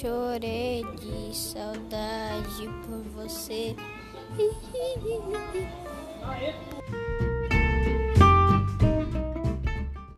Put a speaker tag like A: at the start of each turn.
A: chorei de saudade por você.